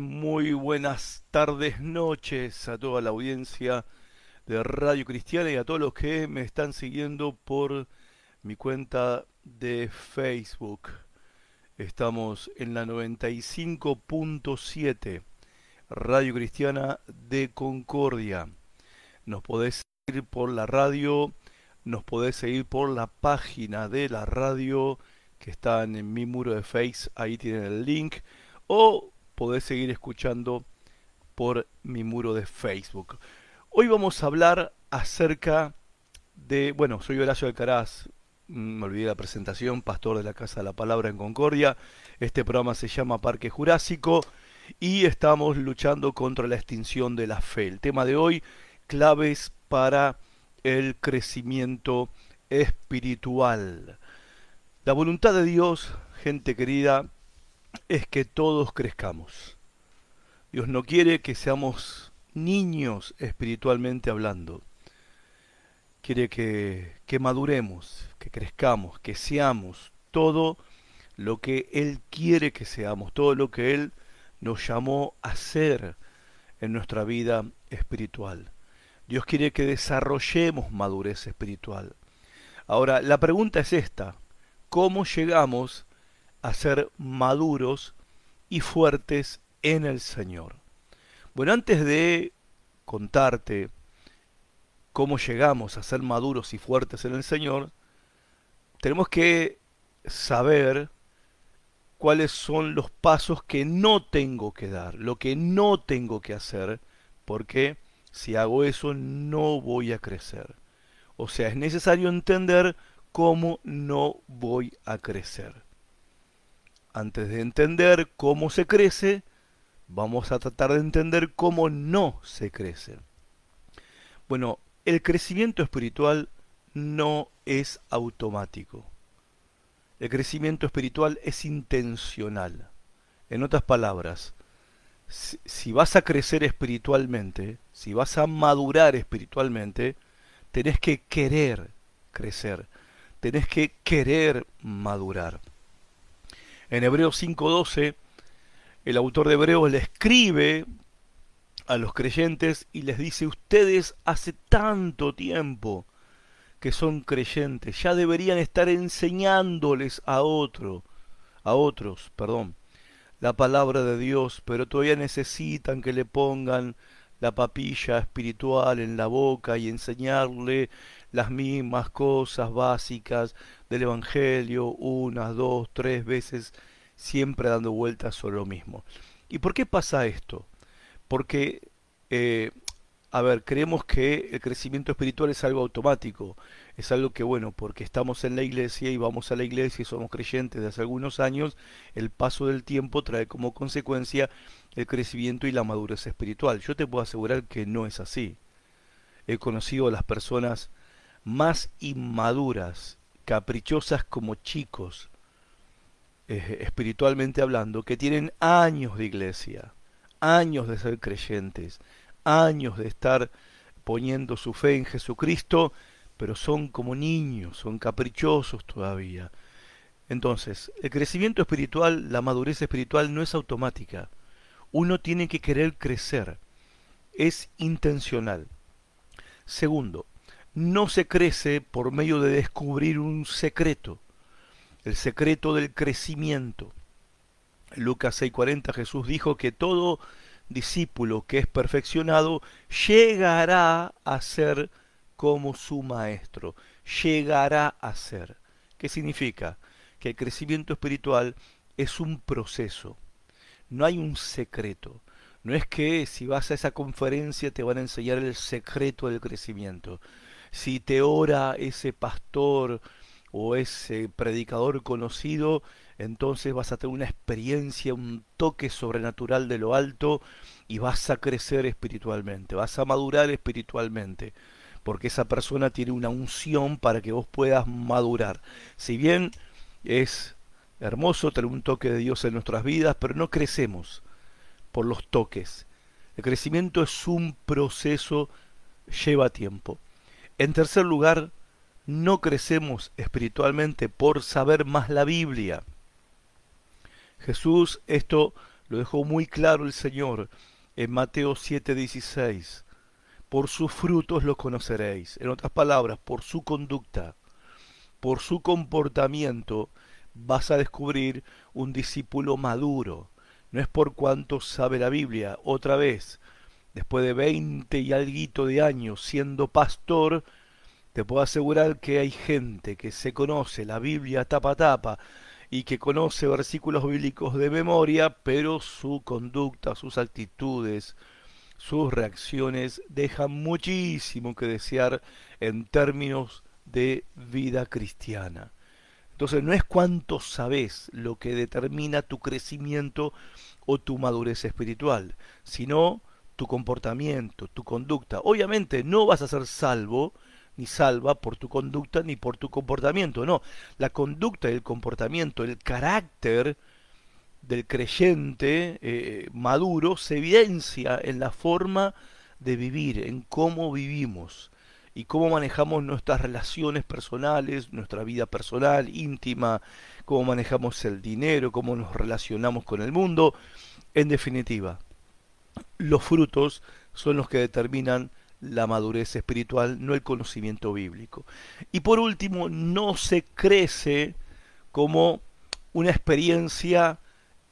Muy buenas tardes, noches a toda la audiencia de Radio Cristiana y a todos los que me están siguiendo por mi cuenta de Facebook. Estamos en la 95.7 Radio Cristiana de Concordia. Nos podés seguir por la radio, nos podés seguir por la página de la radio que está en mi muro de Face, ahí tienen el link, o podés seguir escuchando por mi muro de Facebook. Hoy vamos a hablar acerca de, bueno, soy Horacio Alcaraz, mm, me olvidé la presentación, pastor de la Casa de la Palabra en Concordia. Este programa se llama Parque Jurásico y estamos luchando contra la extinción de la fe. El tema de hoy, claves para el crecimiento espiritual. La voluntad de Dios, gente querida, es que todos crezcamos. Dios no quiere que seamos niños espiritualmente hablando. Quiere que, que maduremos, que crezcamos, que seamos todo lo que Él quiere que seamos, todo lo que Él nos llamó a ser en nuestra vida espiritual. Dios quiere que desarrollemos madurez espiritual. Ahora, la pregunta es esta, ¿cómo llegamos a ser maduros y fuertes en el Señor. Bueno, antes de contarte cómo llegamos a ser maduros y fuertes en el Señor, tenemos que saber cuáles son los pasos que no tengo que dar, lo que no tengo que hacer, porque si hago eso no voy a crecer. O sea, es necesario entender cómo no voy a crecer antes de entender cómo se crece, vamos a tratar de entender cómo no se crece. Bueno, el crecimiento espiritual no es automático. El crecimiento espiritual es intencional. En otras palabras, si, vas a crecer espiritualmente, si vas a madurar espiritualmente, tenés que querer crecer, tenés que querer madurar. En Hebreos 5.12, el autor de Hebreos le escribe a los creyentes y les dice, ustedes hace tanto tiempo que son creyentes, ya deberían estar enseñándoles a otro, a otros, perdón, la palabra de Dios, pero todavía necesitan que le pongan la papilla espiritual en la boca y enseñarle las mismas cosas básicas del Evangelio unas, dos, tres veces, siempre dando vueltas sobre lo mismo. ¿Y por qué pasa esto? Porque, eh, a ver, creemos que el crecimiento espiritual es algo automático, es algo que, bueno, porque estamos en la iglesia y vamos a la iglesia y somos creyentes de hace algunos años, el paso del tiempo trae como consecuencia el crecimiento y la madurez espiritual. Yo te puedo asegurar que no es así. He conocido a las personas más inmaduras, caprichosas como chicos, eh, espiritualmente hablando, que tienen años de iglesia, años de ser creyentes, años de estar poniendo su fe en Jesucristo, pero son como niños, son caprichosos todavía. Entonces, el crecimiento espiritual, la madurez espiritual no es automática. Uno tiene que querer crecer. Es intencional. Segundo, no se crece por medio de descubrir un secreto, el secreto del crecimiento. En Lucas 6:40 Jesús dijo que todo discípulo que es perfeccionado llegará a ser como su maestro, llegará a ser. ¿Qué significa? Que el crecimiento espiritual es un proceso, no hay un secreto. No es que si vas a esa conferencia te van a enseñar el secreto del crecimiento si te ora ese pastor o ese predicador conocido, entonces vas a tener una experiencia, un toque sobrenatural de lo alto y vas a crecer espiritualmente, vas a madurar espiritualmente, porque esa persona tiene una unción para que vos puedas madurar. Si bien es hermoso tener un toque de Dios en nuestras vidas, pero no crecemos por los toques. El crecimiento es un proceso, lleva tiempo. En tercer lugar, no crecemos espiritualmente por saber más la Biblia. Jesús esto Lo dejó muy claro el Señor en Mateo 7:16. Por sus frutos los conoceréis. En otras palabras, por su conducta, por su comportamiento, vas a descubrir un discípulo maduro. No es por cuanto sabe la Biblia. Otra vez, después de veinte y algo de años siendo pastor, te puedo asegurar que hay gente que se conoce la Biblia tapa a tapa y que conoce versículos bíblicos de memoria, pero su conducta, sus actitudes, sus reacciones dejan muchísimo que desear en términos de vida cristiana. Entonces no es cuánto sabes lo que determina tu crecimiento o tu madurez espiritual, sino tu comportamiento, tu conducta. Obviamente no vas a ser salvo ni salva por tu conducta ni por tu comportamiento, no. La conducta el comportamiento, el carácter del creyente eh, maduro se evidencia en la forma de vivir, en cómo vivimos y cómo manejamos nuestras relaciones personales, nuestra vida personal, íntima, cómo manejamos el dinero, cómo nos relacionamos con el mundo. En definitiva, los frutos son los que determinan la madurez espiritual, no el conocimiento bíblico. Y por último, no se crece como una experiencia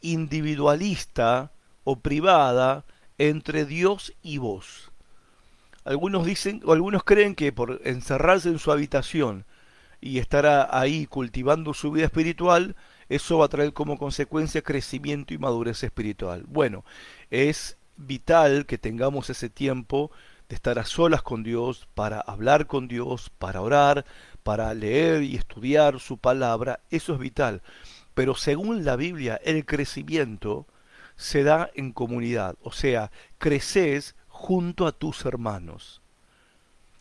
individualista o privada entre Dios y vos. Algunos dicen o algunos creen que por encerrarse en su habitación y estar ahí cultivando su vida espiritual, eso va a traer como consecuencia crecimiento y madurez espiritual. Bueno, es vital que tengamos ese tiempo de estar a solas con Dios, para hablar con Dios, para orar, para leer y estudiar su palabra, eso es vital. Pero según la Biblia, el crecimiento se da en comunidad, o sea, creces junto a tus hermanos.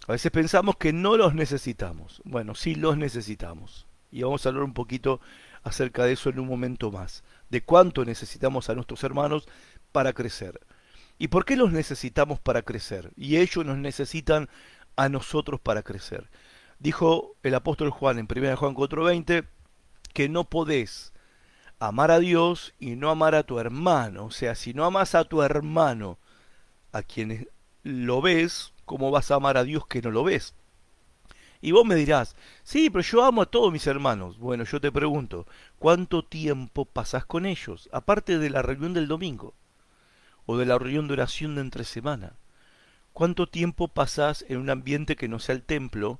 A veces pensamos que no los necesitamos. Bueno, sí los necesitamos. Y vamos a hablar un poquito acerca de eso en un momento más, de cuánto necesitamos a nuestros hermanos para crecer. ¿Y por qué los necesitamos para crecer? Y ellos nos necesitan a nosotros para crecer. Dijo el apóstol Juan en 1 Juan 4:20 que no podés amar a Dios y no amar a tu hermano. O sea, si no amas a tu hermano, a quienes lo ves, ¿cómo vas a amar a Dios que no lo ves? Y vos me dirás, sí, pero yo amo a todos mis hermanos. Bueno, yo te pregunto, ¿cuánto tiempo pasás con ellos, aparte de la reunión del domingo? O de la reunión de oración de entre semana? ¿Cuánto tiempo pasas en un ambiente que no sea el templo,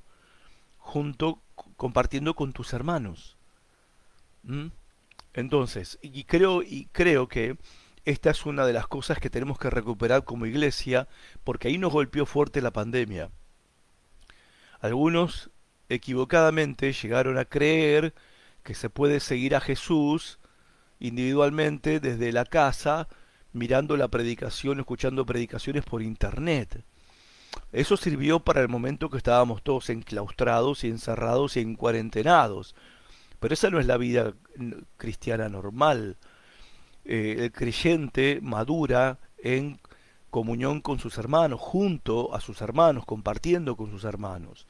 junto, compartiendo con tus hermanos? ¿Mm? Entonces, y creo, y creo que esta es una de las cosas que tenemos que recuperar como iglesia, porque ahí nos golpeó fuerte la pandemia. Algunos equivocadamente llegaron a creer que se puede seguir a Jesús individualmente desde la casa mirando la predicación, escuchando predicaciones por internet. Eso sirvió para el momento que estábamos todos enclaustrados y encerrados y en cuarentenados. Pero esa no es la vida cristiana normal. Eh, el creyente madura en comunión con sus hermanos, junto a sus hermanos, compartiendo con sus hermanos.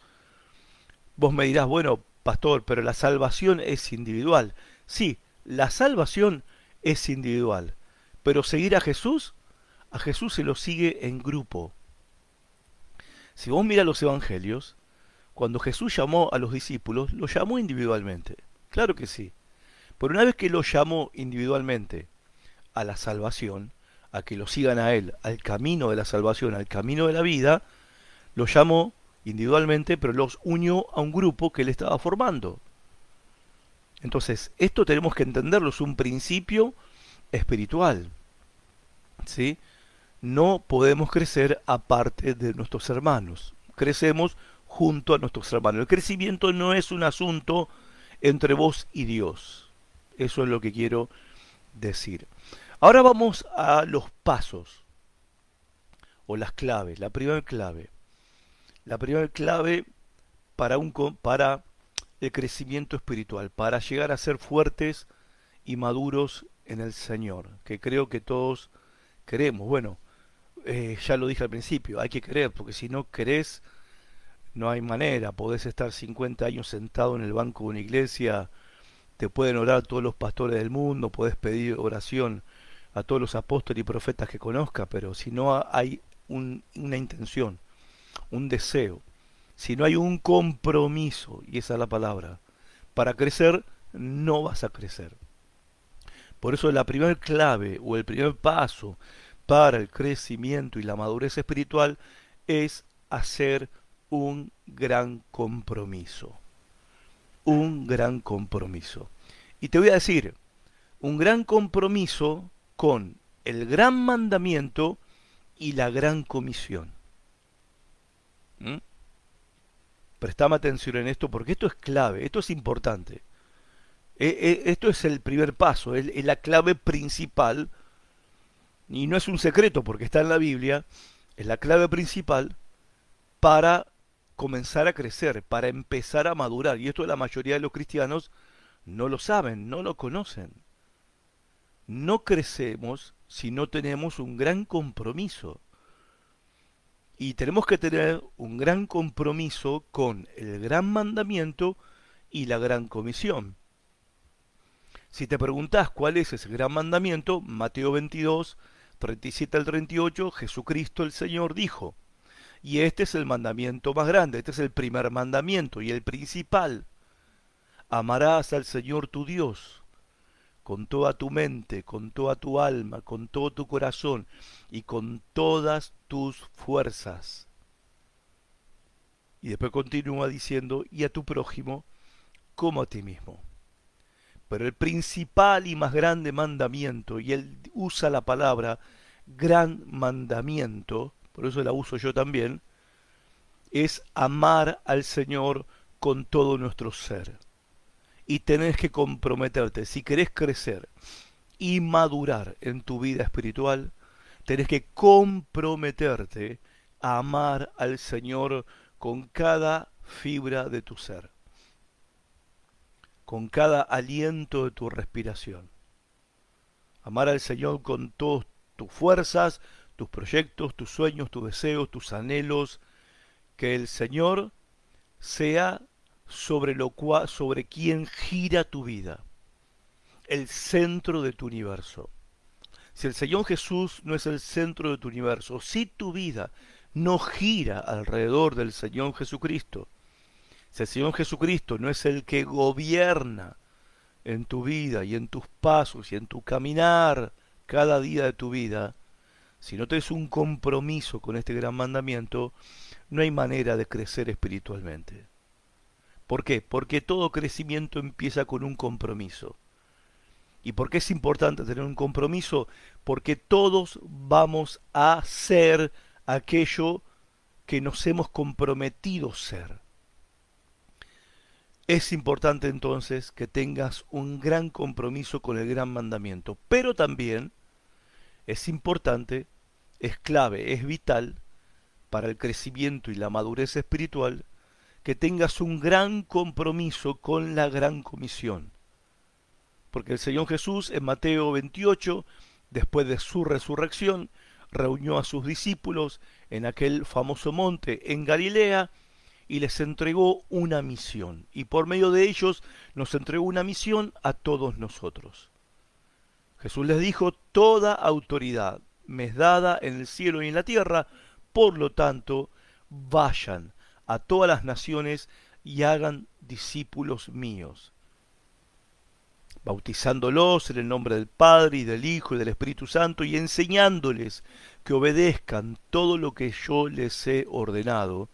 Vos me dirás, bueno, pastor, pero la salvación es individual. Sí, la salvación es individual. Pero seguir a Jesús, a Jesús se lo sigue en grupo. Si vos miras los evangelios, cuando Jesús llamó a los discípulos, los llamó individualmente. Claro que sí. Pero una vez que los llamó individualmente a la salvación, a que lo sigan a Él, al camino de la salvación, al camino de la vida, los llamó individualmente, pero los unió a un grupo que Él estaba formando. Entonces, esto tenemos que entenderlo, es un principio espiritual. ¿sí? No podemos crecer aparte de nuestros hermanos. Crecemos junto a nuestros hermanos. El crecimiento no es un asunto entre vos y Dios. Eso es lo que quiero decir. Ahora vamos a los pasos o las claves. La primera clave. La primera clave para, un, para el crecimiento espiritual, para llegar a ser fuertes y maduros en el Señor, que creo que todos queremos. Bueno, eh, ya lo dije al principio, hay que creer, porque si no querés, no hay manera. Podés estar 50 años sentado en el banco de una iglesia, te pueden orar todos los pastores del mundo, podés pedir oración a todos los apóstoles y profetas que conozca, pero si no hay una intención, un deseo, si no hay un compromiso, y esa es la palabra, para crecer, no vas a crecer. Por eso la primera clave o el primer paso para el crecimiento y la madurez espiritual es hacer un gran compromiso. Un gran compromiso. Y te voy a decir, un gran compromiso con el gran mandamiento y la gran comisión. ¿Mm? Prestame atención en esto porque esto es clave, esto es importante. E, e, esto es el primer paso, es la clave principal, y no es un secreto porque está en la Biblia, es la clave principal para comenzar a crecer, para empezar a madurar. Y esto la mayoría de los cristianos no lo saben, no lo conocen. No crecemos si no tenemos un gran compromiso. Y tenemos que tener un gran compromiso con el gran mandamiento y la gran comisión. Si te preguntas cuál es ese gran mandamiento, Mateo 22, 37 al 38, Jesucristo el Señor dijo, y este es el mandamiento más grande, este es el primer mandamiento y el principal. Amarás al Señor tu Dios con toda tu mente, con toda tu alma, con todo tu corazón y con todas tus fuerzas. Y después continúa diciendo, y a tu prójimo como a ti mismo. Pero el principal y más grande mandamiento, y él usa la palabra gran mandamiento, por eso la uso yo también, es amar al Señor con todo nuestro ser y tenés que comprometerte. Si querés crecer y madurar en tu vida espiritual, tenés que comprometerte a amar al Señor con cada fibra de tu ser, con cada aliento de tu respiración. Amar al Señor con todas tus fuerzas, tus proyectos, tus sueños, tus deseos, tus anhelos, que el Señor sea sobre lo cual, sobre quien gira tu vida, el centro de tu universo. Si el Señor Jesús no es el centro de tu universo, si tu vida no gira alrededor del Señor Jesucristo, si el Señor Jesucristo no es el que gobierna en tu vida y en tus pasos y en tu caminar cada día de tu vida, si no tienes un compromiso con este gran mandamiento, no hay manera de crecer espiritualmente. ¿Por qué? Porque todo crecimiento empieza con un compromiso. ¿Y por qué es importante tener un compromiso? Porque todos vamos a ser aquello que nos hemos comprometido ser. Es importante entonces que tengas un gran compromiso con el gran mandamiento, pero también es importante, es clave, es vital para el crecimiento y la madurez espiritual que tengas un gran compromiso con la gran comisión. Porque el Señor Jesús en Mateo 28, después de su resurrección, reunió a sus discípulos en aquel famoso monte en Galilea y les entregó una misión. Y por medio de ellos nos entregó una misión a todos nosotros. Jesús les dijo, toda autoridad me es dada en el cielo y en la tierra, por lo tanto, vayan a todas las naciones y hagan discípulos míos, bautizándolos en el nombre del Padre y del Hijo y del Espíritu Santo y enseñándoles que obedezcan todo lo que yo les he ordenado,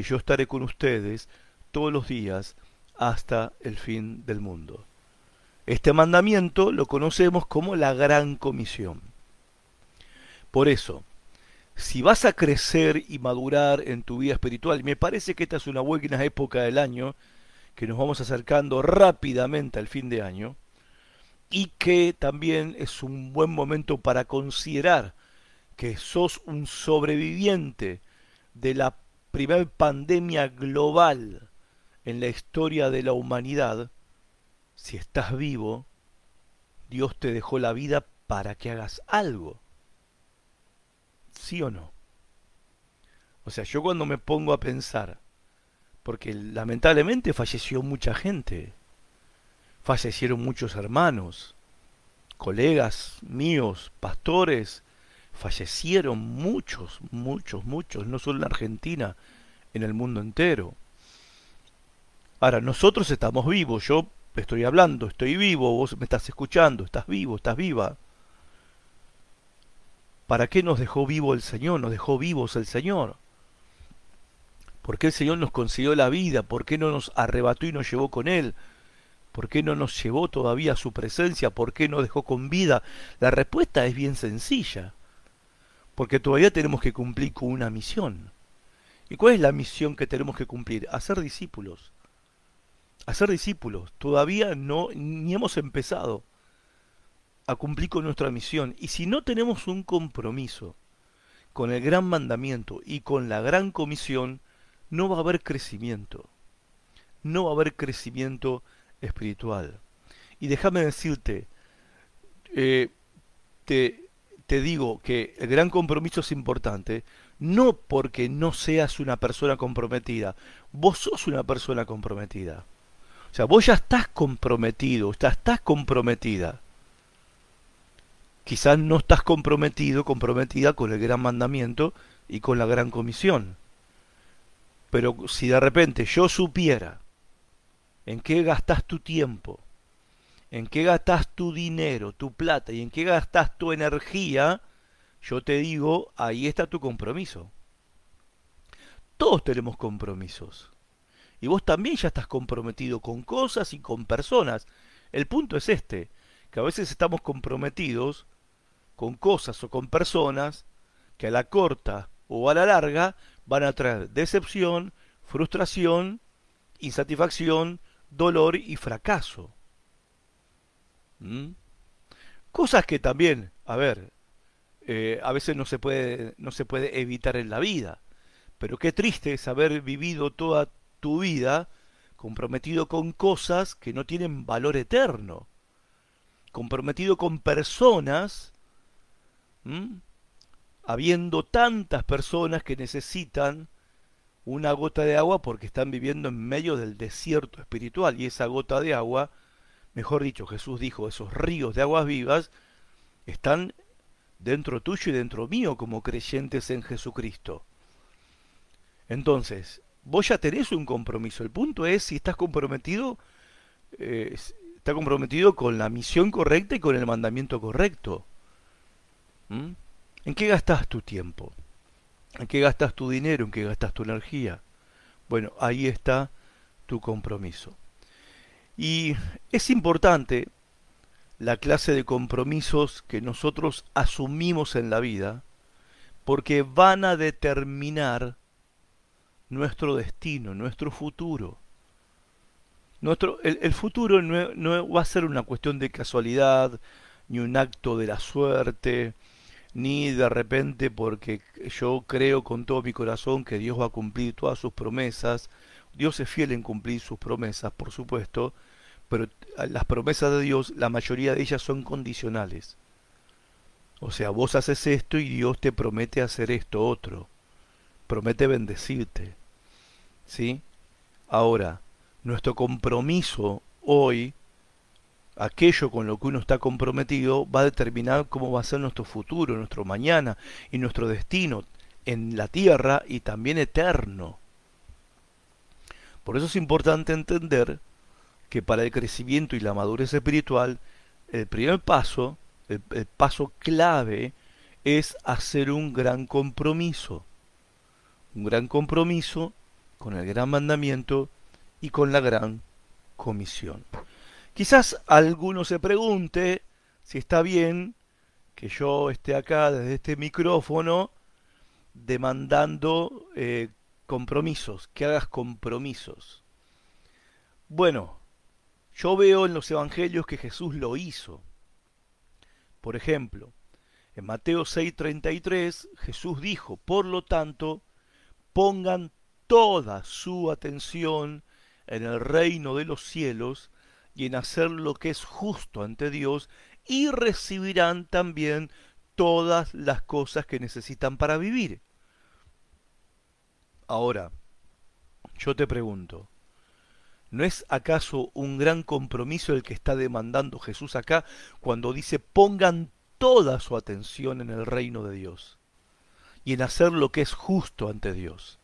y yo estaré con ustedes todos los días hasta el fin del mundo. Este mandamiento lo conocemos como la gran comisión. Por eso, si vas a crecer y madurar en tu vida espiritual, me parece que esta es una buena época del año, que nos vamos acercando rápidamente al fin de año, y que también es un buen momento para considerar que sos un sobreviviente de la primer pandemia global en la historia de la humanidad, si estás vivo, Dios te dejó la vida para que hagas algo. ¿Sí o no? O sea, yo cuando me pongo a pensar, porque lamentablemente falleció mucha gente, fallecieron muchos hermanos, colegas míos, pastores, fallecieron muchos, muchos, muchos, no solo en Argentina, en el mundo entero. Ahora, nosotros estamos vivos, yo estoy hablando, estoy vivo, vos me estás escuchando, estás vivo, estás viva. ¿Para qué nos dejó vivo el Señor? Nos dejó vivos el Señor. ¿Por qué el Señor nos consiguió la vida? ¿Por qué no nos arrebató y nos llevó con Él? ¿Por qué no nos llevó todavía a su presencia? ¿Por qué nos dejó con vida? La respuesta es bien sencilla. Porque todavía tenemos que cumplir con una misión. ¿Y cuál es la misión que tenemos que cumplir? Hacer discípulos. Hacer discípulos. Todavía no, ni hemos empezado a cumplir con nuestra misión. Y si no tenemos un compromiso con el gran mandamiento y con la gran comisión, no va a haber crecimiento. No va a haber crecimiento espiritual. Y déjame decirte, eh, te, te digo que el gran compromiso es importante, no porque no seas una persona comprometida, vos sos una persona comprometida. O sea, vos ya estás comprometido, ya estás comprometida. Quizás no estás comprometido, comprometida con el gran mandamiento y con la gran comisión. Pero si de repente yo supiera en qué gastas tu tiempo, en qué gastas tu dinero, tu plata y en qué gastas tu energía, yo te digo, ahí está tu compromiso. Todos tenemos compromisos. Y vos también ya estás comprometido con cosas y con personas. El punto es este, que a veces estamos comprometidos con cosas o con personas que a la corta o a la larga van a traer decepción, frustración, insatisfacción, dolor y fracaso. ¿Mm? Cosas que también, a ver, eh, a veces no se, puede, no se puede evitar en la vida. Pero qué triste es haber vivido toda tu vida comprometido con cosas que no tienen valor eterno. Comprometido con personas, habiendo tantas personas que necesitan una gota de agua porque están viviendo en medio del desierto espiritual y esa gota de agua, mejor dicho, Jesús dijo, esos ríos de aguas vivas están dentro tuyo y dentro mío como creyentes en Jesucristo. Entonces, vos ya tenés un compromiso. El punto es si estás comprometido, eh, está comprometido con la misión correcta y con el mandamiento correcto. ¿Mm? ¿En qué gastas tu tiempo? ¿En qué gastas tu dinero? ¿En qué gastas tu energía? Bueno, ahí está tu compromiso. Y es importante la clase de compromisos que nosotros asumimos en la vida, porque van a determinar nuestro destino, nuestro futuro. Nuestro, el, futuro no, no va a ser una cuestión de casualidad, ni un acto de la suerte, ni de repente porque yo creo con todo mi corazón que Dios va a cumplir todas sus promesas. Dios es fiel en cumplir sus promesas, por supuesto, pero las promesas de Dios, la mayoría de ellas son condicionales. O sea, vos haces esto y Dios te promete hacer esto otro. Promete bendecirte. ¿Sí? Ahora, nuestro compromiso hoy, aquello con lo que uno está comprometido, va a determinar cómo va a ser nuestro futuro, nuestro mañana y nuestro destino en la tierra y también eterno. Por eso es importante entender que para el crecimiento y la madurez espiritual, el primer paso, el, paso clave, es hacer un gran compromiso. Un gran compromiso con el gran mandamiento y con la gran comisión. Quizás alguno se pregunte si está bien que yo esté acá desde este micrófono demandando eh, compromisos, que hagas compromisos. Bueno, yo veo en los evangelios que Jesús lo hizo. Por ejemplo, en Mateo 6:33 Jesús dijo, por lo tanto, pongan toda su atención en el reino de los cielos y en hacer lo que es justo ante Dios y recibirán también todas las cosas que necesitan para vivir. Ahora, yo te pregunto, ¿No es acaso un gran compromiso el que está demandando Jesús acá cuando dice pongan toda su atención en el reino de Dios y en hacer lo que es justo ante Dios?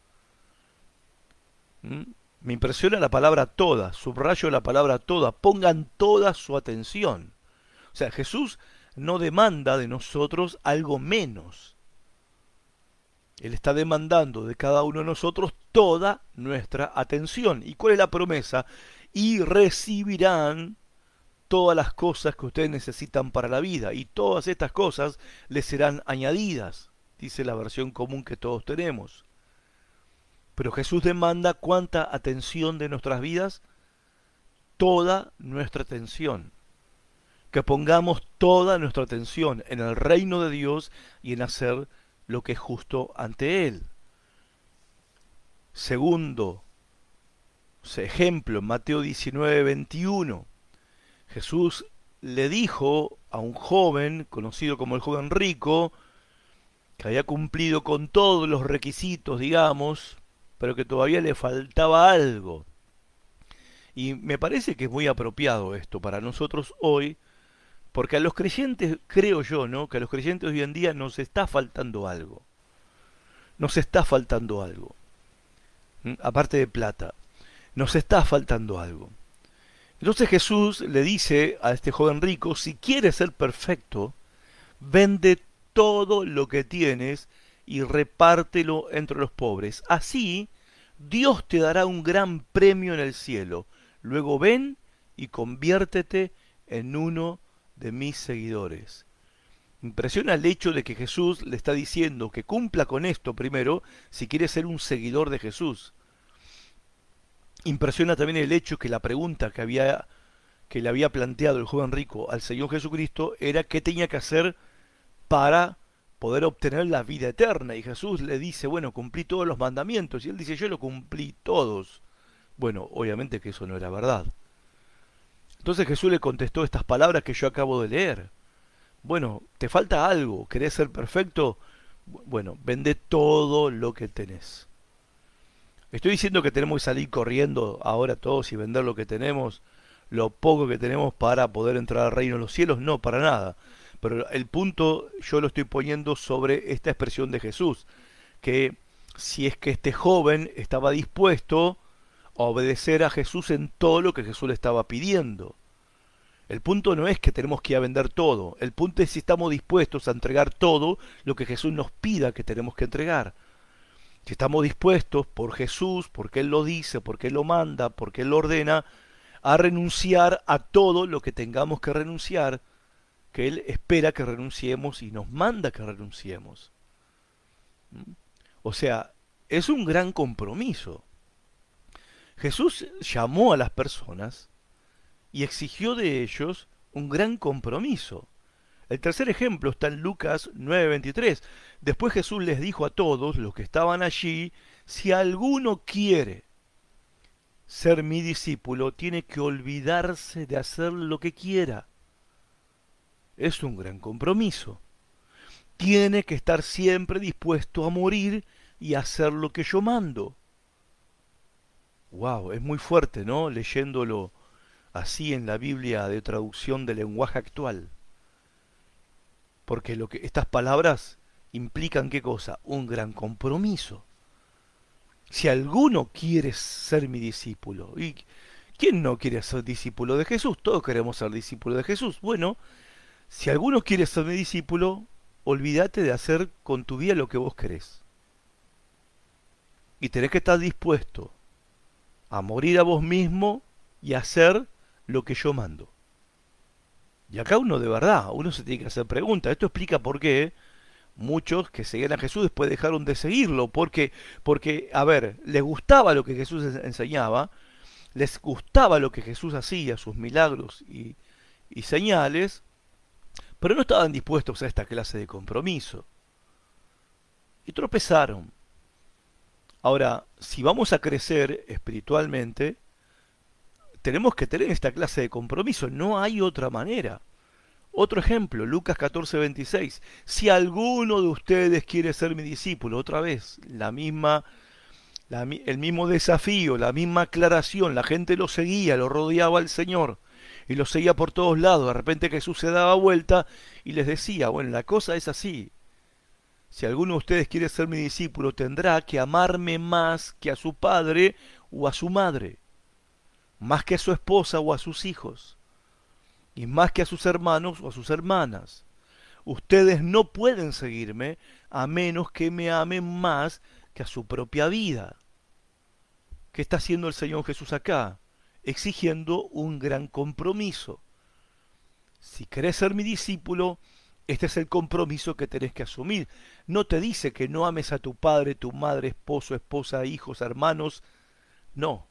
¿Mm? Me impresiona la palabra toda, subrayo la palabra toda, pongan toda su atención. O sea, Jesús no demanda de nosotros algo menos. Él está demandando de cada uno de nosotros toda nuestra atención. ¿Y cuál es la promesa? Y recibirán todas las cosas que ustedes necesitan para la vida. Y todas estas cosas les serán añadidas, dice la versión común que todos tenemos. Pero Jesús demanda cuánta atención de nuestras vidas, toda nuestra atención. Que pongamos toda nuestra atención en el reino de Dios y en hacer lo que es justo ante Él. Segundo ejemplo, en Mateo 19, 21, Jesús le dijo a un joven, conocido como el joven rico, que había cumplido con todos los requisitos, digamos, pero que todavía le faltaba algo. Y me parece que es muy apropiado esto para nosotros hoy, porque a los creyentes, creo yo, ¿no? Que a los creyentes hoy en día nos está faltando algo. Nos está faltando algo. ¿Mm? Aparte de plata. Nos está faltando algo. Entonces Jesús le dice a este joven rico, si quieres ser perfecto, vende todo lo que tienes y repártelo entre los pobres. Así Dios te dará un gran premio en el cielo. Luego ven y conviértete en uno de mis seguidores. Impresiona el hecho de que Jesús le está diciendo que cumpla con esto primero si quiere ser un seguidor de Jesús. Impresiona también el hecho que la pregunta que había que le había planteado el joven rico al Señor Jesucristo era qué tenía que hacer para poder obtener la vida eterna. Y Jesús le dice, bueno, cumplí todos los mandamientos. Y él dice, yo lo cumplí todos. Bueno, obviamente que eso no era verdad. Entonces Jesús le contestó estas palabras que yo acabo de leer. Bueno, te falta algo, ¿querés ser perfecto? Bueno, vende todo lo que tenés. Estoy diciendo que tenemos que salir corriendo ahora todos y vender lo que tenemos, lo poco que tenemos para poder entrar al reino de los cielos. No, para nada. Pero el punto yo lo estoy poniendo sobre esta expresión de Jesús, que si es que este joven estaba dispuesto obedecer a Jesús en todo lo que Jesús le estaba pidiendo. El punto no es que tenemos que ir a vender todo, el punto es si estamos dispuestos a entregar todo lo que Jesús nos pida que tenemos que entregar. Si estamos dispuestos por Jesús, porque Él lo dice, porque Él lo manda, porque Él lo ordena, a renunciar a todo lo que tengamos que renunciar, que Él espera que renunciemos y nos manda que renunciemos. ¿Mm? O sea, es un gran compromiso. Jesús llamó a las personas y exigió de ellos un gran compromiso. El tercer ejemplo está en Lucas 9:23. Después Jesús les dijo a todos los que estaban allí, si alguno quiere ser mi discípulo, tiene que olvidarse de hacer lo que quiera es un gran compromiso. Tiene que estar siempre dispuesto a morir y hacer lo que yo mando. Wow, es muy fuerte, ¿no? Leyéndolo así en la Biblia de traducción de lenguaje actual. Porque lo que estas palabras implican qué cosa? Un gran compromiso. Si alguno quiere ser mi discípulo, ¿y quién no quiere ser discípulo de Jesús? Todos queremos ser discípulos de Jesús. Bueno, si alguno quiere ser mi discípulo, olvídate de hacer con tu vida lo que vos querés. Y tenés que estar dispuesto a morir a vos mismo y hacer lo que yo mando. Y acá uno de verdad, uno se tiene que hacer preguntas. Esto explica por qué muchos que seguían a Jesús después dejaron de seguirlo. Porque, porque, a ver, les gustaba lo que Jesús enseñaba, les gustaba lo que Jesús hacía, sus milagros y, y señales, pero no estaban dispuestos a esta clase de compromiso. Y tropezaron. Ahora, si vamos a crecer espiritualmente, tenemos que tener esta clase de compromiso, no hay otra manera. Otro ejemplo, Lucas 14, 26. Si alguno de ustedes quiere ser mi discípulo, otra vez, la misma el mismo desafío, la misma aclaración, la gente lo seguía, lo rodeaba al Señor y lo seguía por todos lados. De repente Jesús se daba vuelta y les decía, bueno, la cosa es así. Si alguno de ustedes quiere ser mi discípulo, tendrá que amarme más que a su padre o a su madre, más que a su esposa o a sus hijos, y más que a sus hermanos o a sus hermanas. Ustedes no pueden seguirme a menos que me amen más que a su propia vida. ¿Qué está haciendo el Señor Jesús acá? Exigiendo un gran compromiso. Si querés ser mi discípulo, este es el compromiso que tenés que asumir. No te dice que no ames a tu padre, tu madre, esposo, esposa, hijos, hermanos. No.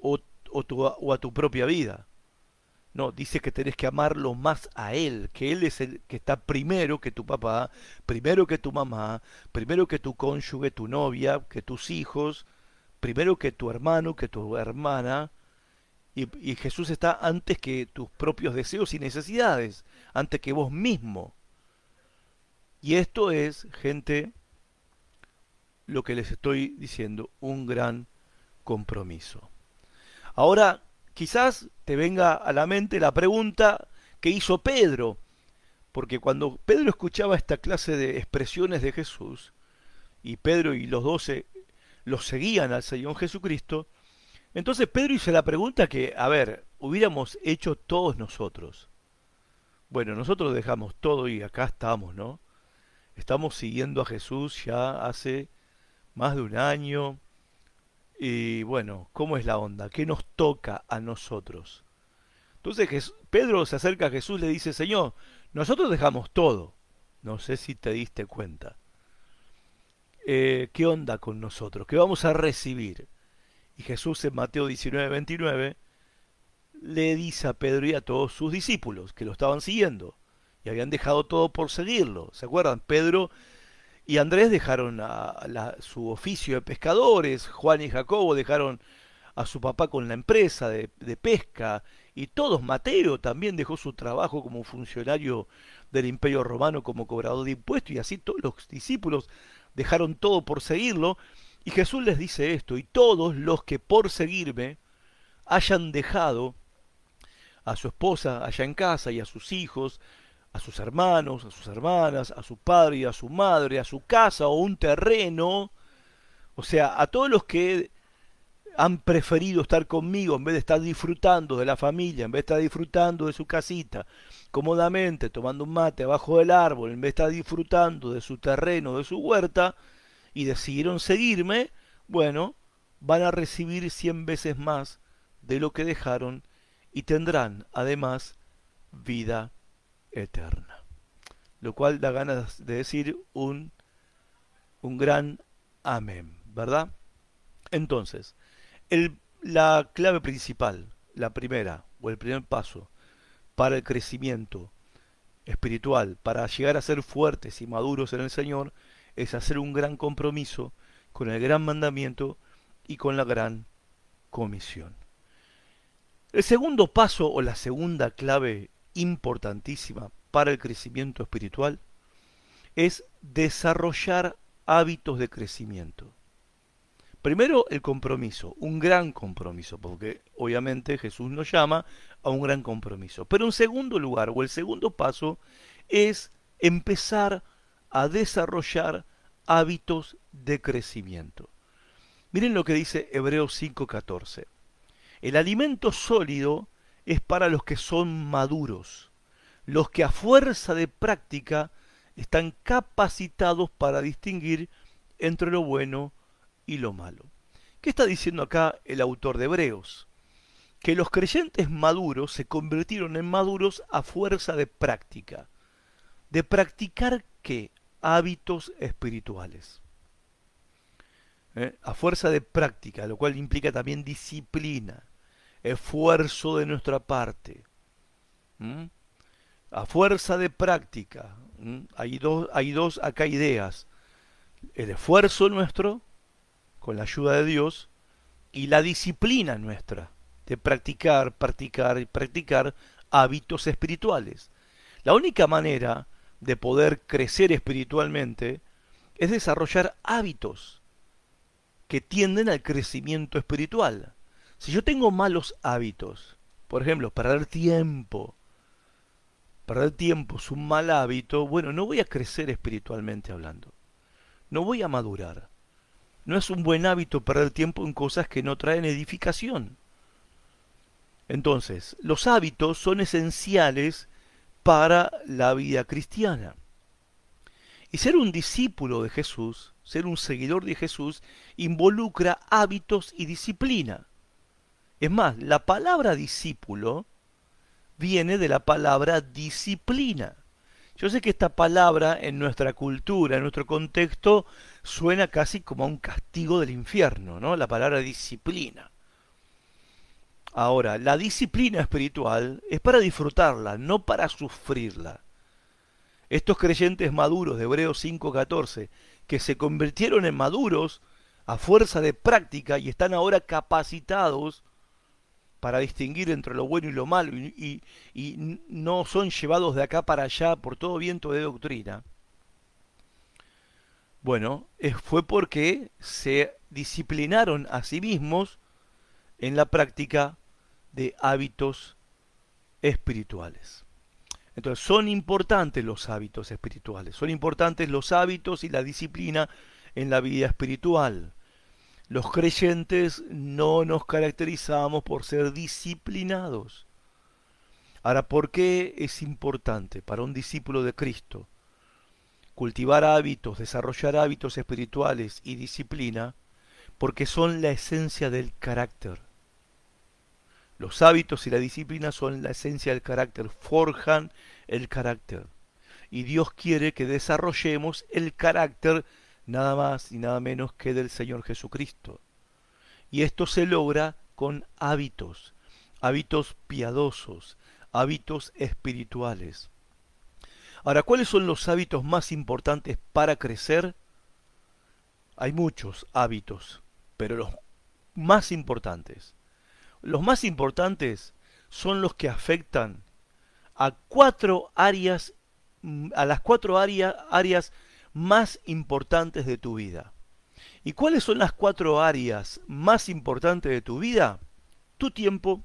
O, o a tu propia vida. No, dice que tenés que amarlo más a Él, que Él es el que está primero que tu papá, primero que tu mamá, primero que tu cónyuge, tu novia, que tus hijos, primero que tu hermano, que tu hermana. Y Jesús está antes que tus propios deseos y necesidades, antes que vos mismo. Y esto es, gente, lo que les estoy diciendo, un gran compromiso. Ahora, quizás te venga a la mente la pregunta que hizo Pedro, porque cuando Pedro escuchaba esta clase de expresiones de Jesús, y Pedro y los doce los seguían al Señor Jesucristo, entonces Pedro hizo la pregunta que, a ver, hubiéramos hecho todos nosotros. Bueno, nosotros dejamos todo y acá estamos, ¿no? Estamos siguiendo a Jesús ya hace más de un año, y bueno, ¿cómo es la onda? ¿Qué nos toca a nosotros? Entonces Pedro se acerca a Jesús y le dice, Señor, nosotros dejamos todo. No sé si te diste cuenta. Eh, ¿Qué onda con nosotros? ¿Qué vamos a recibir? Y Jesús en Mateo 19, 29 le dice a Pedro y a todos sus discípulos que lo estaban siguiendo y habían dejado todo por seguirlo. ¿Se acuerdan? Pedro y Andrés dejaron a, su oficio de pescadores, Juan y Jacobo dejaron a su papá con la empresa de, pesca, y todos, Mateo también dejó su trabajo como funcionario del imperio romano como cobrador de impuestos, y así todos los discípulos dejaron todo por seguirlo, y Jesús les dice esto, y todos los que por seguirme hayan dejado a su esposa allá en casa y a sus hijos, a sus hermanos, a sus hermanas, a su padre y a su madre, a su casa o un terreno, o sea, a todos los que han preferido estar conmigo en vez de estar disfrutando de la familia, en vez de estar disfrutando de su casita, cómodamente, tomando un mate abajo del árbol, en vez de estar disfrutando de su terreno, de su huerta, y decidieron seguirme, bueno, van a recibir cien veces más de lo que dejaron y tendrán además vida eterna. Lo cual da ganas de decir un, un gran amén, ¿verdad? Entonces, el, la clave principal, la primera, o el primer paso para el crecimiento espiritual, para llegar a ser fuertes y maduros en el Señor, es hacer un gran compromiso con el gran mandamiento y con la gran comisión. El segundo paso o la segunda clave importantísima para el crecimiento espiritual es desarrollar hábitos de crecimiento. Primero el compromiso, un gran compromiso, porque obviamente Jesús nos llama a un gran compromiso. Pero en segundo lugar, o el segundo paso, es empezar a desarrollar hábitos de crecimiento. Miren lo que dice Hebreos 5:14. El alimento sólido es para los que son maduros, los que a fuerza de práctica están capacitados para distinguir entre lo bueno y lo malo. ¿Qué está diciendo acá el autor de Hebreos? Que los creyentes maduros se convirtieron en maduros a fuerza de práctica. ¿De practicar qué? Hábitos espirituales. ¿Eh? A fuerza de práctica, lo cual implica también disciplina esfuerzo de nuestra parte. A fuerza de práctica. Hay, dos, hay dos acá ideas. El esfuerzo nuestro, con la ayuda de Dios, y la disciplina nuestra, de practicar, practicar y practicar hábitos espirituales. La única manera de poder crecer espiritualmente es desarrollar hábitos que tienden al crecimiento espiritual. Si yo tengo malos hábitos, por ejemplo, perder tiempo, perder tiempo es un mal hábito, bueno, no voy a crecer espiritualmente hablando. No voy a madurar. No es un buen hábito perder tiempo en cosas que no traen edificación. Entonces, los hábitos son esenciales para la vida cristiana. Y ser un discípulo de Jesús, ser un seguidor de Jesús, involucra hábitos y disciplina. Es más, la palabra discípulo viene de la palabra disciplina. Yo sé que esta palabra en nuestra cultura, en nuestro contexto, suena casi como a un castigo del infierno, ¿no? La palabra disciplina. Ahora, la disciplina espiritual es para disfrutarla, no para sufrirla. Estos creyentes maduros de Hebreos 5:14, que se convirtieron en maduros a fuerza de práctica y están ahora capacitados para distinguir entre lo bueno y lo malo y, no son llevados de acá para allá por todo viento de doctrina. Bueno, fue porque se disciplinaron a sí mismos en la práctica de hábitos espirituales. Entonces, son importantes los hábitos espirituales, son importantes los hábitos y la disciplina en la vida espiritual. Los creyentes no nos caracterizamos por ser disciplinados. Ahora, ¿por qué es importante para un discípulo de Cristo cultivar hábitos, desarrollar hábitos espirituales y disciplina? Porque son la esencia del carácter. Los hábitos y la disciplina son la esencia del carácter, forjan el carácter. Y Dios quiere que desarrollemos el carácter nada más y nada menos que del Señor Jesucristo. Y esto se logra con hábitos, hábitos piadosos, hábitos espirituales. Ahora, ¿cuáles son los hábitos más importantes para crecer? Hay muchos hábitos, pero los más importantes. Los más importantes son los que afectan a cuatro áreas, a las cuatro áreas más importantes de tu vida. ¿Y cuáles son las cuatro áreas más importantes de tu vida? Tu tiempo,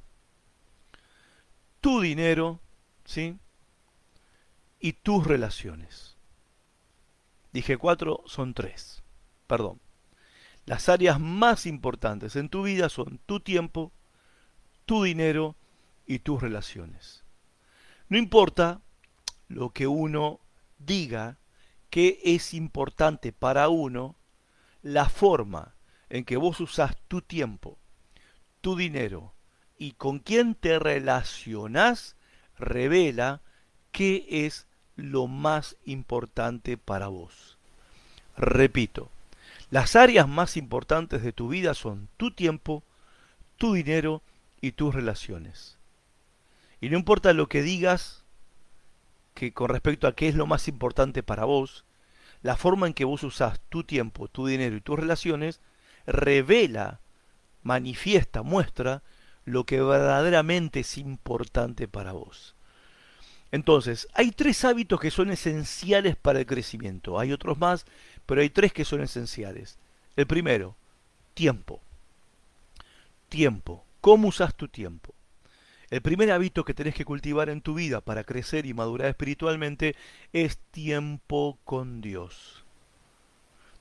tu dinero, ¿sí? Y tus relaciones. Dije cuatro, son tres. Perdón. Las áreas más importantes en tu vida son tu tiempo, tu dinero y tus relaciones. No importa lo que uno diga que es importante para uno la forma en que vos usás tu tiempo, tu dinero y con quién te relacionás revela qué es lo más importante para vos. Repito, las áreas más importantes de tu vida son tu tiempo, tu dinero y tus relaciones. Y no importa lo que digas, que con respecto a qué es lo más importante para vos, la forma en que vos usás tu tiempo, tu dinero y tus relaciones revela, manifiesta, muestra lo que verdaderamente es importante para vos. Entonces, hay tres hábitos que son esenciales para el crecimiento. Hay otros más, pero hay tres que son esenciales. El primero, tiempo. Tiempo. ¿Cómo usas tu tiempo? El primer hábito que tenés que cultivar en tu vida para crecer y madurar espiritualmente es tiempo con Dios.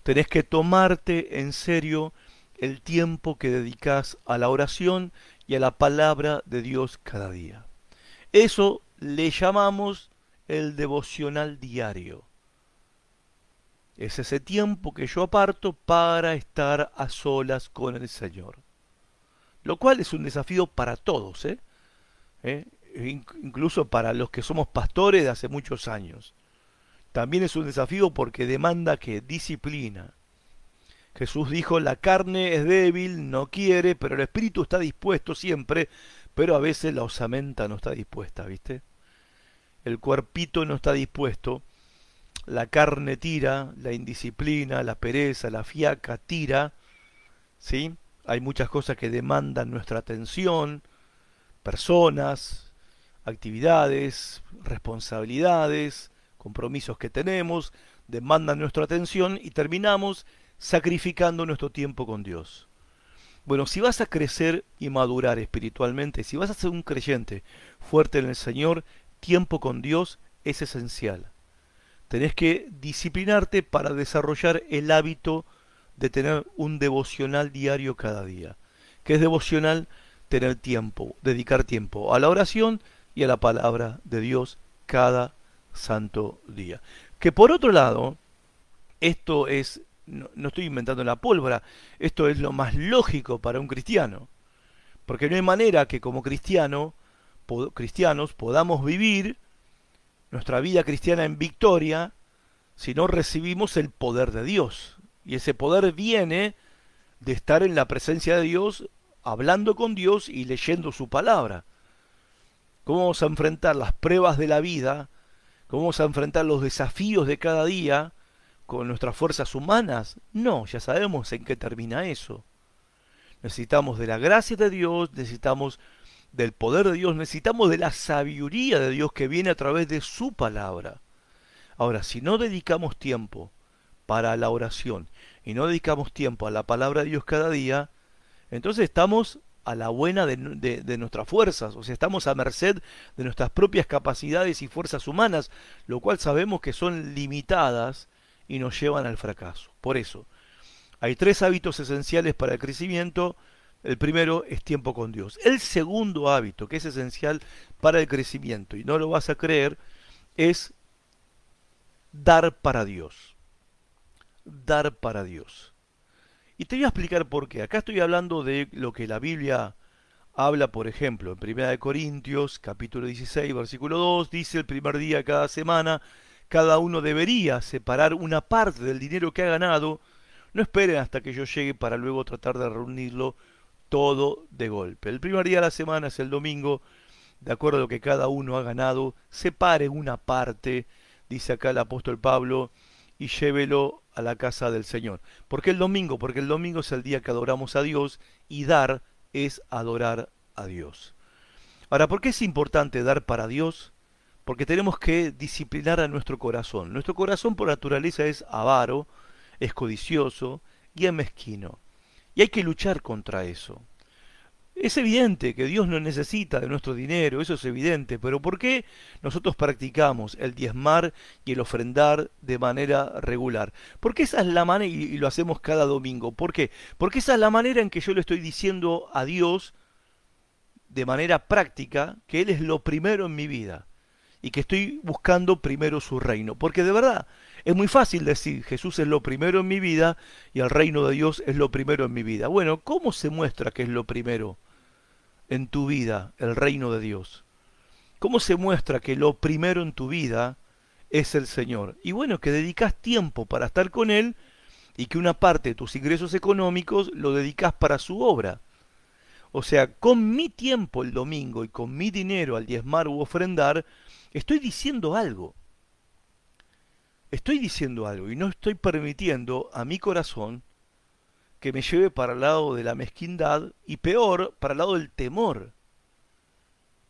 Tenés que tomarte en serio el tiempo que dedicas a la oración y a la palabra de Dios cada día. Eso le llamamos el devocional diario. Es ese tiempo que yo aparto para estar a solas con el Señor. Lo cual es un desafío para todos, ¿eh? ¿Eh? incluso para los que somos pastores de hace muchos años. También es un desafío porque demanda que disciplina. Jesús dijo, la carne es débil, no quiere, pero el espíritu está dispuesto siempre, pero a veces la osamenta no está dispuesta, ¿viste? El cuerpito no está dispuesto, la carne tira, la indisciplina, la pereza, la fiaca tira, ¿sí? Hay muchas cosas que demandan nuestra atención, personas, actividades, responsabilidades, compromisos que tenemos, demandan nuestra atención y terminamos sacrificando nuestro tiempo con Dios. Bueno, si vas a crecer y madurar espiritualmente, si vas a ser un creyente fuerte en el Señor, tiempo con Dios es esencial. Tenés que disciplinarte para desarrollar el hábito de tener un devocional diario cada día. ¿Qué es devocional? Tener tiempo, dedicar tiempo a la oración y a la palabra de Dios cada santo día. Que por otro lado, esto es, no, estoy inventando la pólvora, esto es lo más lógico para un cristiano. Porque no hay manera que como cristiano, cristianos podamos vivir nuestra vida cristiana en victoria si no recibimos el poder de Dios. Y ese poder viene de estar en la presencia de Dios, hablando con Dios y leyendo su palabra. ¿Cómo vamos a enfrentar las pruebas de la vida? ¿Cómo vamos a enfrentar los desafíos de cada día con nuestras fuerzas humanas? No, ya sabemos en qué termina eso. Necesitamos de la gracia de Dios, necesitamos del poder de Dios, necesitamos de la sabiduría de Dios que viene a través de su palabra. Ahora, si no dedicamos tiempo para la oración y no dedicamos tiempo a la palabra de Dios cada día, entonces estamos a la buena de, nuestras fuerzas, o sea, estamos a merced de nuestras propias capacidades y fuerzas humanas, lo cual sabemos que son limitadas y nos llevan al fracaso. Por eso, hay tres hábitos esenciales para el crecimiento el primero es tiempo con Dios. El segundo hábito, que es esencial para el crecimiento, y no lo vas a creer, es dar para Dios. Dar para Dios. Y te voy a explicar por qué. Acá estoy hablando de lo que la Biblia habla, por ejemplo, en 1 Corintios, capítulo 16, versículo 2, dice el primer día de cada semana, cada uno debería separar una parte del dinero que ha ganado. No esperen hasta que yo llegue para luego tratar de reunirlo todo de golpe. El primer día de la semana es el domingo, de acuerdo a lo que cada uno ha ganado, separe una parte, dice acá el apóstol Pablo, y llévelo a la casa del Señor. ¿Por qué el domingo? Porque el domingo es el día que adoramos a Dios y dar es adorar a Dios. Ahora, ¿por qué es importante dar para Dios? Porque tenemos que disciplinar a nuestro corazón. Nuestro corazón por naturaleza es avaro, es codicioso y es mezquino. Y hay que luchar contra eso. Es evidente que Dios no necesita de nuestro dinero, eso es evidente, pero ¿por qué nosotros practicamos el diezmar y el ofrendar de manera regular? Porque esa es la manera, y lo hacemos cada domingo. ¿Por qué? Porque esa es la manera en que yo le estoy diciendo a Dios de manera práctica que Él es lo primero en mi vida y que estoy buscando primero su reino. Porque de verdad, es muy fácil decir Jesús es lo primero en mi vida y el reino de Dios es lo primero en mi vida. Bueno, ¿cómo se muestra que es lo primero en tu vida el reino de Dios? ¿Cómo se muestra que lo primero en tu vida es el Señor? Y bueno, que dedicas tiempo para estar con Él y que una parte de tus ingresos económicos lo dedicas para su obra. O sea, con mi tiempo el domingo y con mi dinero al diezmar u ofrendar, estoy diciendo algo estoy diciendo algo y no estoy permitiendo a mi corazón que me lleve para el lado de la mezquindad y peor, para el lado del temor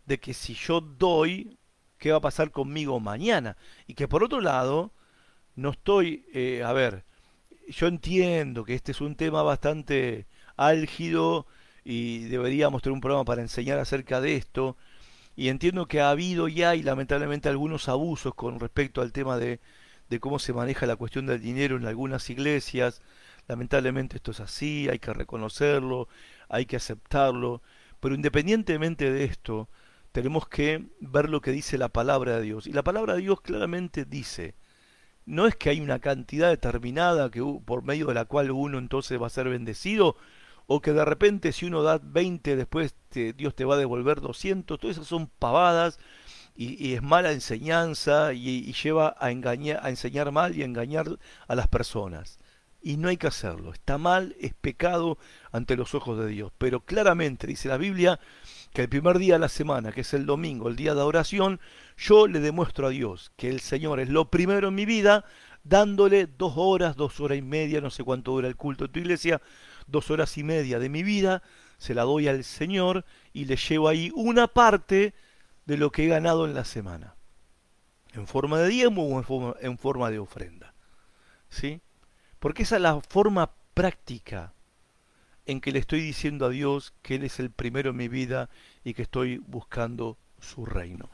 de que si yo doy, ¿qué va a pasar conmigo mañana? Y que por otro lado, no estoy, eh, a ver, yo entiendo que este es un tema bastante álgido y deberíamos tener un programa para enseñar acerca de esto, y entiendo que ha habido y hay lamentablemente algunos abusos con respecto al tema de de cómo se maneja la cuestión del dinero en algunas iglesias. Lamentablemente esto es así, hay que reconocerlo, hay que aceptarlo, pero independientemente de esto, tenemos que ver lo que dice la palabra de Dios. Y la palabra de Dios claramente dice, no es que hay una cantidad determinada que, por medio de la cual uno entonces va a ser bendecido, o que de repente si uno da 20 después Dios te va a devolver 200, todas esas son pavadas y, es mala enseñanza y, lleva a, engañar, a enseñar mal y a engañar a las personas. Y no hay que hacerlo. Está mal, es pecado ante los ojos de Dios. Pero claramente dice la Biblia que el primer día de la semana, que es el domingo, el día de oración, yo le demuestro a Dios que el Señor es lo primero en mi vida, dándole dos horas, dos horas y media, no sé cuánto dura el culto en tu iglesia, dos horas y media de mi vida, se la doy al Señor y le llevo ahí una parte de lo que he ganado en la semana, en forma de diezmo o en forma, de ofrenda. ¿Sí? Porque esa es la forma práctica en que le estoy diciendo a Dios que Él es el primero en mi vida y que estoy buscando su reino.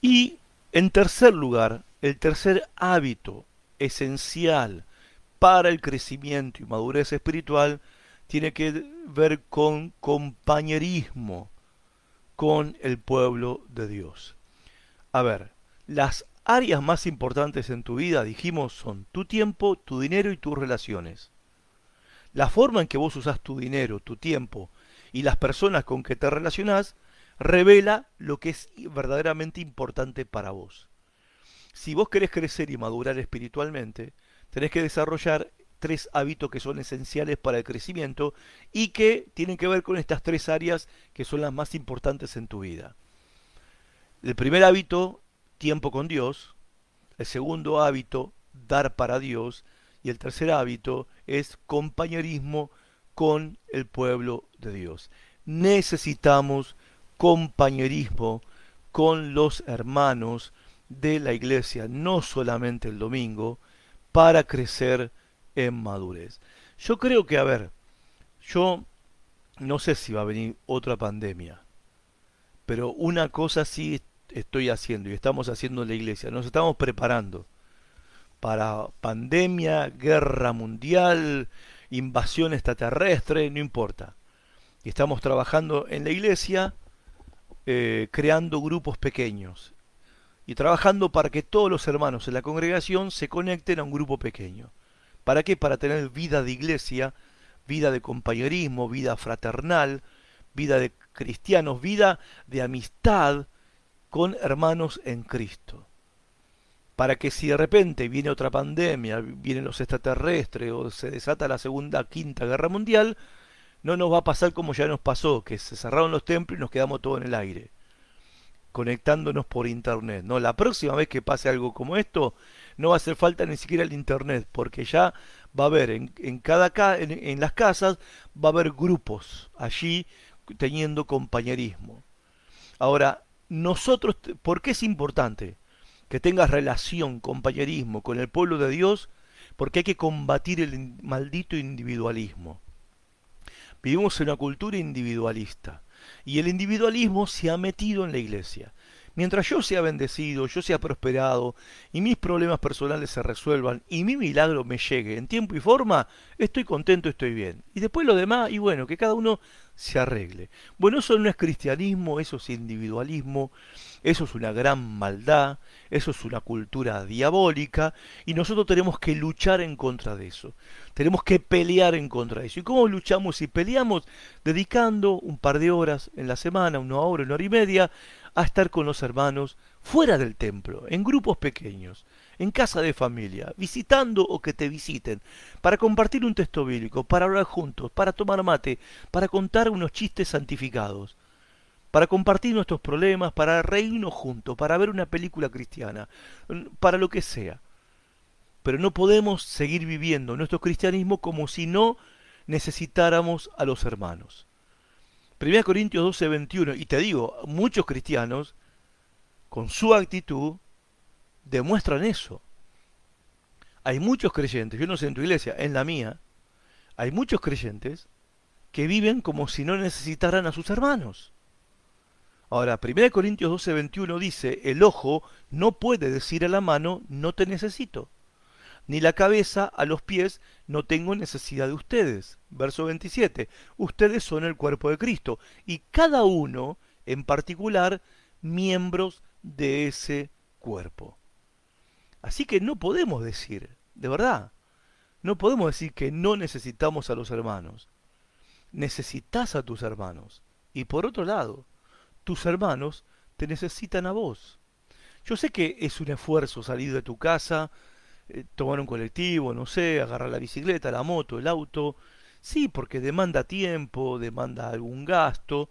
Y en tercer lugar, el tercer hábito esencial para el crecimiento y madurez espiritual tiene que ver con compañerismo con el pueblo de Dios. A ver, las áreas más importantes en tu vida, dijimos, son tu tiempo, tu dinero y tus relaciones. La forma en que vos usás tu dinero, tu tiempo y las personas con que te relacionás revela lo que es verdaderamente importante para vos. Si vos querés crecer y madurar espiritualmente, tenés que desarrollar tres hábitos que son esenciales para el crecimiento y que tienen que ver con estas tres áreas que son las más importantes en tu vida. El primer hábito, tiempo con Dios. El segundo hábito, dar para Dios. Y el tercer hábito es compañerismo con el pueblo de Dios. Necesitamos compañerismo con los hermanos de la iglesia, no solamente el domingo, para crecer en madurez. Yo creo que, a ver, yo no sé si va a venir otra pandemia, pero una cosa sí estoy haciendo y estamos haciendo en la iglesia, nos estamos preparando para pandemia, guerra mundial, invasión extraterrestre, no importa. Y estamos trabajando en la iglesia eh, creando grupos pequeños y trabajando para que todos los hermanos en la congregación se conecten a un grupo pequeño. ¿Para qué? Para tener vida de iglesia, vida de compañerismo, vida fraternal, vida de cristianos, vida de amistad con hermanos en Cristo para que si de repente viene otra pandemia, vienen los extraterrestres o se desata la segunda, quinta guerra mundial, no nos va a pasar como ya nos pasó, que se cerraron los templos y nos quedamos todos en el aire, conectándonos por internet. No, la próxima vez que pase algo como esto, no va a hacer falta ni siquiera el internet, porque ya va a haber en, cada en, en las casas va a haber grupos allí teniendo compañerismo. Ahora, nosotros, ¿por qué es importante? que tengas relación, compañerismo con el pueblo de Dios, porque hay que combatir el maldito individualismo. Vivimos en una cultura individualista y el individualismo se ha metido en la iglesia. Mientras yo sea bendecido, yo sea prosperado y mis problemas personales se resuelvan y mi milagro me llegue en tiempo y forma, estoy contento, estoy bien. Y después lo demás, y bueno, que cada uno se arregle. Bueno, eso no es cristianismo, eso es individualismo, eso es una gran maldad, eso es una cultura diabólica y nosotros tenemos que luchar en contra de eso. Tenemos que pelear en contra de eso. ¿Y cómo luchamos y peleamos? Dedicando un par de horas en la semana, una hora, una hora y media, a estar con los hermanos fuera del templo, en grupos pequeños, en casa de familia, visitando o que te visiten, para compartir un texto bíblico, para hablar juntos, para tomar mate, para contar unos chistes santificados, para compartir nuestros problemas, para reírnos juntos, para ver una película cristiana, para lo que sea. Pero no podemos seguir viviendo nuestro cristianismo como si no necesitáramos a los hermanos. 1 Corintios 12, 21, y te digo, muchos cristianos, con su actitud, demuestran eso. Hay muchos creyentes, yo no sé en tu iglesia, en la mía, hay muchos creyentes que viven como si no necesitaran a sus hermanos. Ahora, 1 Corintios 12, 21 dice, el ojo no puede decir a la mano, no te necesito ni la cabeza a los pies, no tengo necesidad de ustedes. Verso 27, ustedes son el cuerpo de Cristo y cada uno en particular miembros de ese cuerpo. Así que no podemos decir, de verdad, no podemos decir que no necesitamos a los hermanos. Necesitas a tus hermanos. Y por otro lado, tus hermanos te necesitan a vos. Yo sé que es un esfuerzo salir de tu casa, eh, tomar un colectivo, no sé, agarrar la bicicleta, la moto, el auto. Sí, porque demanda tiempo, demanda algún gasto.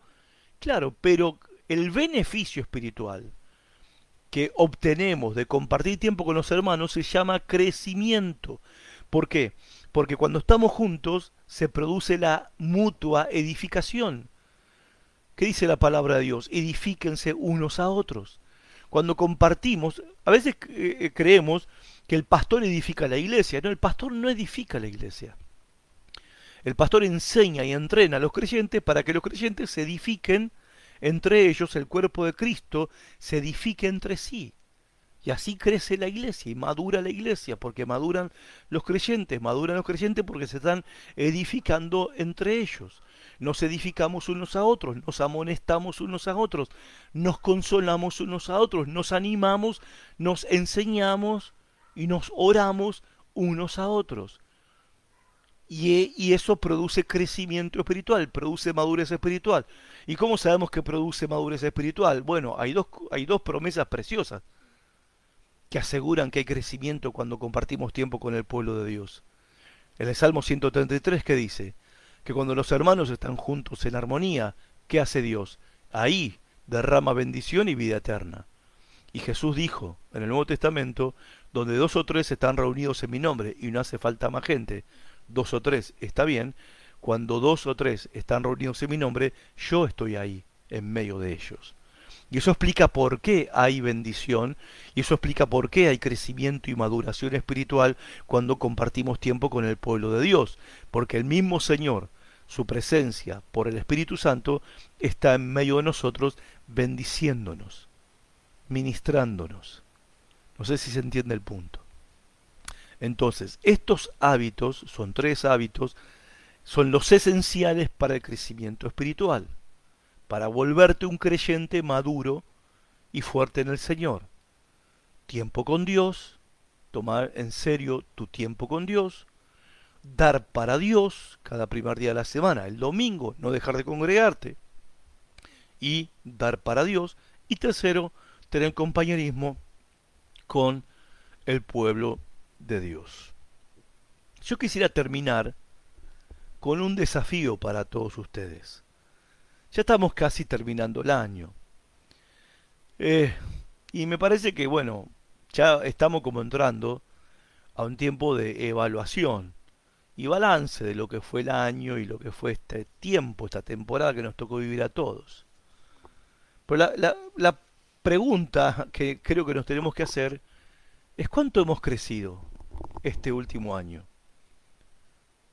Claro, pero el beneficio espiritual que obtenemos de compartir tiempo con los hermanos se llama crecimiento. ¿Por qué? Porque cuando estamos juntos se produce la mutua edificación. ¿Qué dice la palabra de Dios? Edifíquense unos a otros. cuando compartimos, a veces eh, eh, creemos que el pastor edifica la iglesia. No, el pastor no edifica la iglesia. El pastor enseña y entrena a los creyentes para que los creyentes se edifiquen entre ellos, el cuerpo de Cristo se edifique entre sí. Y así crece la iglesia y madura la iglesia, porque maduran los creyentes, maduran los creyentes porque se están edificando entre ellos. Nos edificamos unos a otros, nos amonestamos unos a otros, nos consolamos unos a otros, nos animamos, nos enseñamos y nos oramos unos a otros. Y, eso produce crecimiento espiritual, produce madurez espiritual. ¿Y cómo sabemos que produce madurez espiritual? Bueno, hay dos, hay dos promesas preciosas que aseguran que hay crecimiento cuando compartimos tiempo con el pueblo de Dios. En el Salmo 133 que dice que cuando los hermanos están juntos en armonía, ¿qué hace Dios? Ahí derrama bendición y vida eterna. Y Jesús dijo en el Nuevo Testamento, donde dos o tres están reunidos en mi nombre y no hace falta más gente, dos o tres está bien, cuando dos o tres están reunidos en mi nombre, yo estoy ahí, en medio de ellos. Y eso explica por qué hay bendición y eso explica por qué hay crecimiento y maduración espiritual cuando compartimos tiempo con el pueblo de Dios. Porque el mismo Señor, su presencia por el Espíritu Santo, está en medio de nosotros bendiciéndonos, ministrándonos. No sé si se entiende el punto. Entonces, estos hábitos, son tres hábitos, son los esenciales para el crecimiento espiritual para volverte un creyente maduro y fuerte en el Señor. Tiempo con Dios, tomar en serio tu tiempo con Dios, dar para Dios cada primer día de la semana, el domingo, no dejar de congregarte y dar para Dios. Y tercero, tener compañerismo con el pueblo de Dios. Yo quisiera terminar con un desafío para todos ustedes. Ya estamos casi terminando el año. Eh, y me parece que, bueno, ya estamos como entrando a un tiempo de evaluación y balance de lo que fue el año y lo que fue este tiempo, esta temporada que nos tocó vivir a todos. Pero la, la, la pregunta que creo que nos tenemos que hacer es cuánto hemos crecido este último año.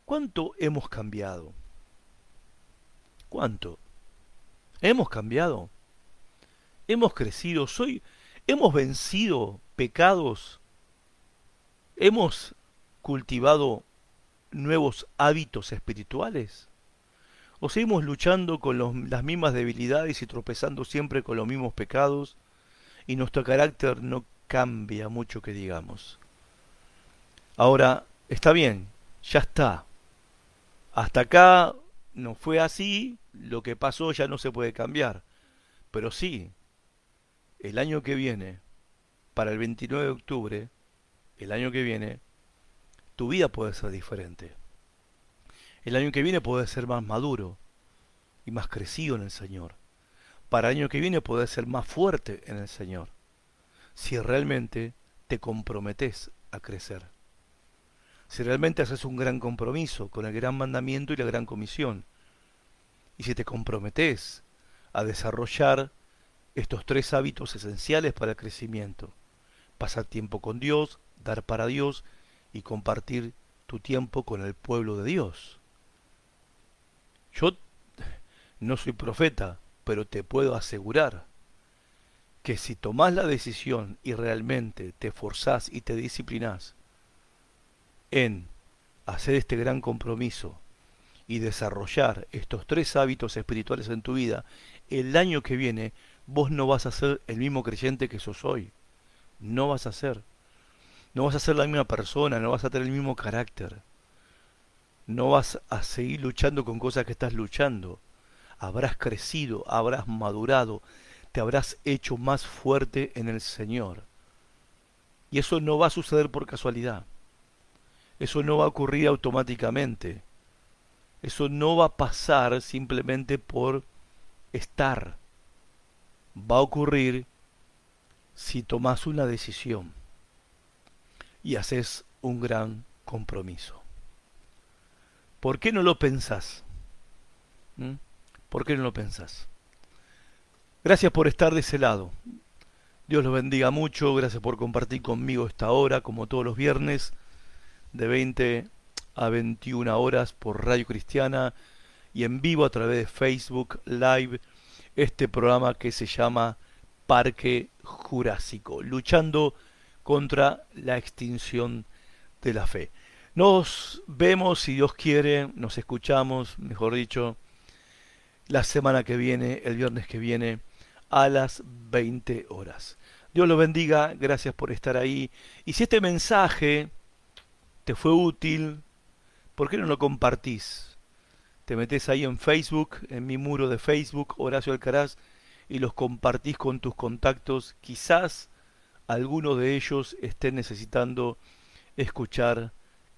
¿Cuánto hemos cambiado? ¿Cuánto? Hemos cambiado. Hemos crecido. Soy, hemos vencido pecados. Hemos cultivado nuevos hábitos espirituales. ¿O seguimos luchando con las mismas debilidades y tropezando siempre con los mismos pecados? Y nuestro carácter no cambia mucho que digamos. Ahora, está bien, ya está. Hasta acá no fue así, lo que pasó ya no se puede cambiar. Pero sí, el año que viene, para el 29 de octubre, el año que viene, tu vida puede ser diferente. El año que viene puede ser más maduro y más crecido en el Señor. Para el año que viene puede ser más fuerte en el Señor. Si realmente te comprometes a crecer. Si realmente haces un gran compromiso con el gran mandamiento y la gran comisión, y si te comprometes a desarrollar estos tres hábitos esenciales para el crecimiento, pasar tiempo con Dios, dar para Dios y compartir tu tiempo con el pueblo de Dios. Yo no soy profeta, pero te puedo asegurar que si tomás la decisión y realmente te esforzás y te disciplinás, en hacer este gran compromiso y desarrollar estos tres hábitos espirituales en tu vida, el año que viene vos no vas a ser el mismo creyente que sos hoy. No vas a ser. No vas a ser la misma persona, no vas a tener el mismo carácter. No vas a seguir luchando con cosas que estás luchando. Habrás crecido, habrás madurado, te habrás hecho más fuerte en el Señor. Y eso no va a suceder por casualidad. Eso no va a ocurrir automáticamente. Eso no va a pasar simplemente por estar. Va a ocurrir si tomas una decisión y haces un gran compromiso. ¿Por qué no lo pensás? ¿Mm? ¿Por qué no lo pensás? Gracias por estar de ese lado. Dios los bendiga mucho, gracias por compartir conmigo esta hora, como todos los viernes, de 20 a 21 horas por Radio Cristiana y en vivo a través de Facebook Live, este programa que se llama Parque Jurásico, luchando contra la extinción de la fe. Nos vemos, si Dios quiere, nos escuchamos, mejor dicho, la semana que viene, el viernes que viene a las 20 horas. Dios lo bendiga, gracias por estar ahí. Y si este mensaje te fue útil, ¿por qué no lo compartís? Te metes ahí en Facebook, en mi muro de Facebook, Horacio Alcaraz, y los compartís con tus contactos. Quizás algunos de ellos estén necesitando escuchar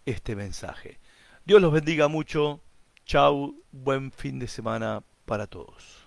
este mensaje. Dios los bendiga mucho. Chau, buen fin de semana para todos.